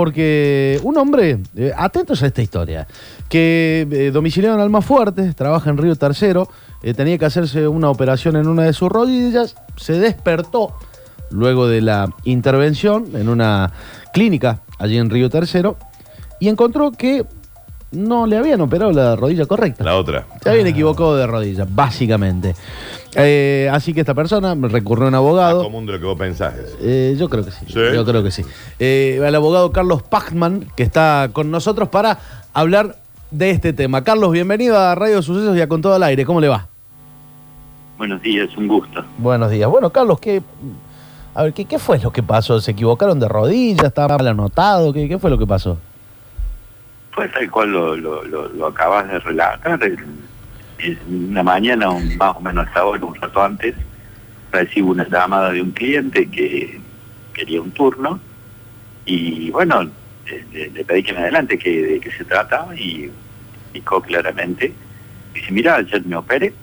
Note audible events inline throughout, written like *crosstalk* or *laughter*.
porque un hombre, eh, atentos a esta historia, que eh, domiciliado en Almafuerte, trabaja en Río Tercero, eh, tenía que hacerse una operación en una de sus rodillas, se despertó luego de la intervención en una clínica allí en Río Tercero y encontró que no le habían operado la rodilla correcta. La otra. Se habían equivocado de rodilla, básicamente. Eh, así que esta persona recurrió a un abogado. Más común de lo que vos pensás. Eh, yo creo que sí. ¿Sí? Yo creo que sí. Eh, al abogado Carlos Pachman, que está con nosotros para hablar de este tema. Carlos, bienvenido a Radio Sucesos y a Con Todo al Aire. ¿Cómo le va? Buenos días, un gusto. Buenos días. Bueno, Carlos, ¿qué, a ver, ¿qué, qué fue lo que pasó? ¿Se equivocaron de rodilla? ¿Estaba mal anotado? ¿Qué, qué fue lo que pasó? Fue tal cual lo, lo, acabas de relatar. En, una mañana, más o menos hasta ahora, un rato antes, recibo una llamada de un cliente que quería un turno y bueno, le, pedí que me adelante que, de qué se trataba y explicó claramente. Dice, mira, ayer me operé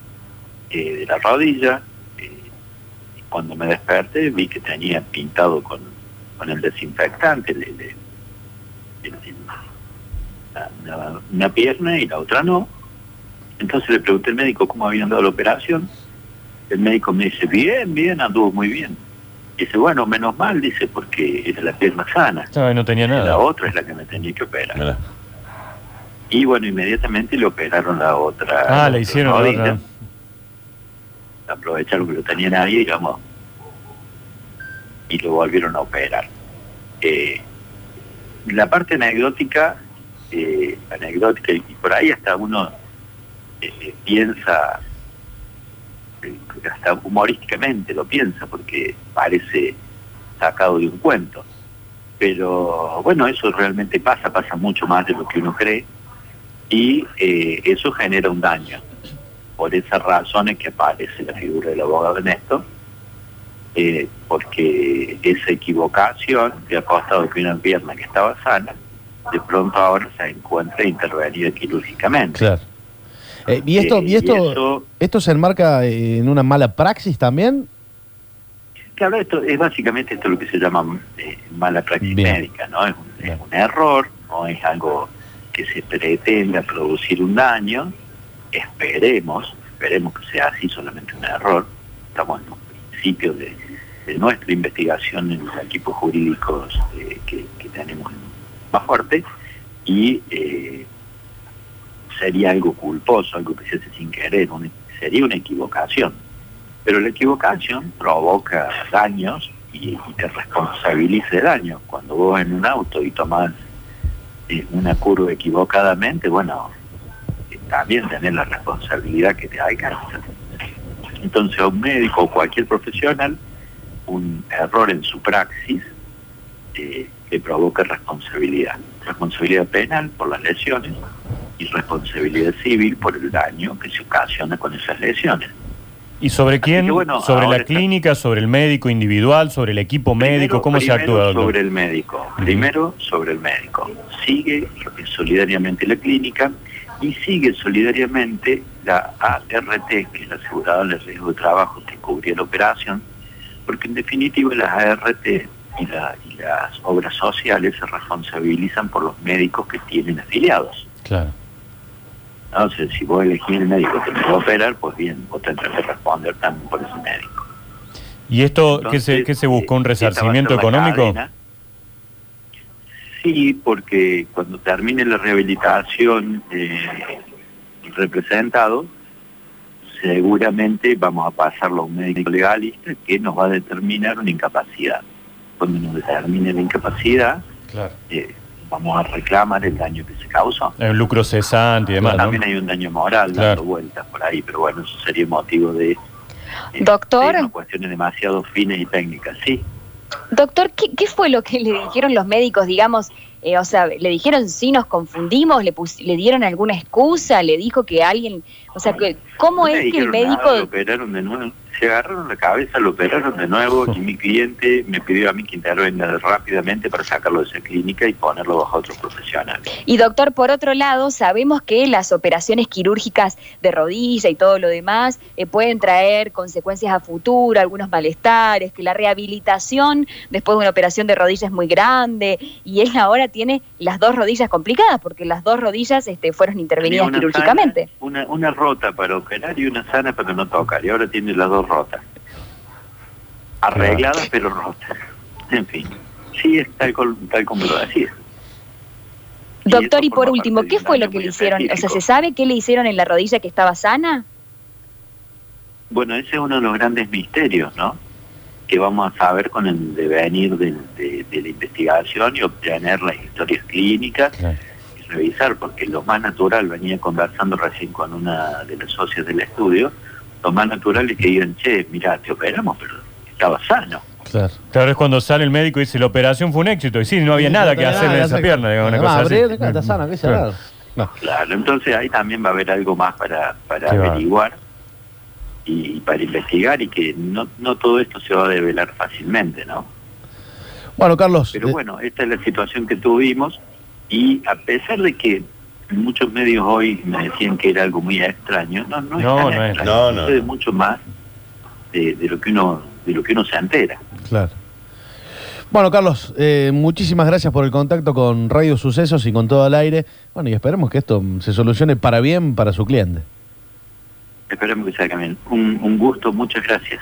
eh, de la rodilla. eh, y cuando me desperté vi que tenía pintado con, con el desinfectante el- el- la- la- una pierna y la otra no. Entonces le pregunté al médico cómo habían dado la operación. El médico me dice, bien, bien, anduvo muy bien. Dice, bueno, menos mal, dice, porque era la pierna sana. No, no tenía La nada. otra es la que me tenía que operar. Y bueno, inmediatamente le operaron la otra. Ah, la le hicieron la rodilla. otra. Aprovecharon que lo tenían ahí, digamos, y lo volvieron a operar. Eh, la parte anecdótica, eh, anecdótica, y por ahí hasta uno eh, piensa, eh, hasta humorísticamente lo piensa, porque parece sacado de un cuento. Pero bueno, eso realmente pasa, pasa mucho más de lo que uno cree, y eh, eso genera un daño. Por esas razones que aparece la figura del abogado en esto, eh, porque esa equivocación le ha costado que una pierna que estaba sana, de pronto ahora se encuentra intervenida quirúrgicamente. Claro. Eh, ¿Y esto, Eh, y esto, y eso- esto se enmarca en una mala praxis también? Claro, esto es básicamente esto lo que se llama eh, mala praxis Bien. médica, ¿no? Es un, es un error, no es algo que se pretenda producir un daño. Esperemos, esperemos que sea así solamente un error. Estamos en los principios de, de nuestra investigación en los equipos jurídicos eh, que, que tenemos más fuerte y eh, sería algo culposo, algo que se hace sin querer, sería una equivocación. Pero la equivocación provoca daños y, y te responsabiliza de daños. Cuando vos en un auto y tomás eh, una curva equivocadamente, bueno, eh, también tenés la responsabilidad que te alcanza. Entonces a un médico o cualquier profesional, un error en su praxis eh, le provoca responsabilidad. Responsabilidad penal por las lesiones y responsabilidad civil por el daño que se ocasiona con esas lesiones. ¿Y sobre quién? que bueno, ¿Sobre la está- clínica, sobre el médico individual, sobre el equipo médico? ¿Cómo se actúa, doctor? sobre el médico. Primero sobre el médico. Sigue solidariamente la clínica y sigue solidariamente la ART, que es la aseguradora de riesgo de trabajo que cubría la operación, porque en definitiva las ART y, la- y las obras sociales se responsabilizan por los médicos que tienen afiliados. Claro. Entonces, si vos elegís el médico que te va a operar, pues bien, vos tendrás que responder también por ese médico. ¿Y esto qué se, Entonces, qué se buscó? ¿Un eh, resarcimiento económico? cadena. Sí, porque cuando termine la rehabilitación eh, representado, seguramente vamos a pasarlo a un médico legalista que nos va a determinar una incapacidad. Cuando nos determine la incapacidad, Claro. eh, vamos a reclamar el daño que se causó. Hay un lucro cesante y demás. También hay un daño moral Claro. dando vueltas por ahí, pero bueno, eso sería motivo de, eh, Doctor. de cuestiones demasiado finas y técnicas, sí. Doctor, ¿qué, qué fue lo que le dijeron los médicos, digamos? Eh, o sea, ¿le dijeron si nos confundimos? ¿Le, pus- ¿Le dieron alguna excusa? ¿Le dijo que alguien... O sea, que, ¿cómo No es que el nada, médico... lo operaron de nuevo. Se agarraron la cabeza, lo operaron de nuevo *laughs* y mi cliente me pidió a mí que intervenga rápidamente para sacarlo de esa clínica y ponerlo bajo otro profesional. Y doctor, por otro lado, sabemos que las operaciones quirúrgicas de rodilla y todo lo demás eh, pueden traer consecuencias a futuro, algunos malestares, que la rehabilitación después de una operación de rodilla es muy grande y él ahora tiene las dos rodillas complicadas porque las dos rodillas este, fueron intervenidas una quirúrgicamente. sana, una, una rota para operar y una sana para no tocar. Y ahora tiene las dos rotas. Arregladas pero rotas. En fin. Sí, es tal, col- tal como lo decía. Doctor, y por último, ¿qué de fue lo que le hicieron? O sea. ¿se sabe qué le hicieron en la rodilla que estaba sana? Bueno, ese es uno de los grandes misterios, ¿no? Que vamos a saber con el devenir del- de, de la investigación y obtener las historias clínicas Claro. y revisar, porque lo más natural, venía conversando recién con una de las socias del estudio, lo más natural es que digan, che, mira, te operamos, pero estaba sano. Claro. Claro, es cuando sale el médico y dice, la operación fue un éxito. Y sí, no había nada que hacer en esa pierna, digamos, una cosa así. Está sana, qué Claro. No. Claro, entonces ahí también va a haber algo más para, para Qué va. averiguar y para investigar y que no, no todo esto se va a develar fácilmente, ¿no? Bueno, Carlos. Pero bueno, esta es la situación que tuvimos y a pesar de que muchos medios hoy me decían que era algo muy extraño, no, no es No, tan no es. extraño, No, no. sucede mucho más de, de lo que uno de lo que uno se entera. Claro. Bueno, Carlos, eh, muchísimas gracias por el contacto con Radio Sucesos y con todo el aire. Bueno, y esperemos que esto se solucione para bien para su cliente. Esperemos que sea bien. Un, un gusto, muchas gracias.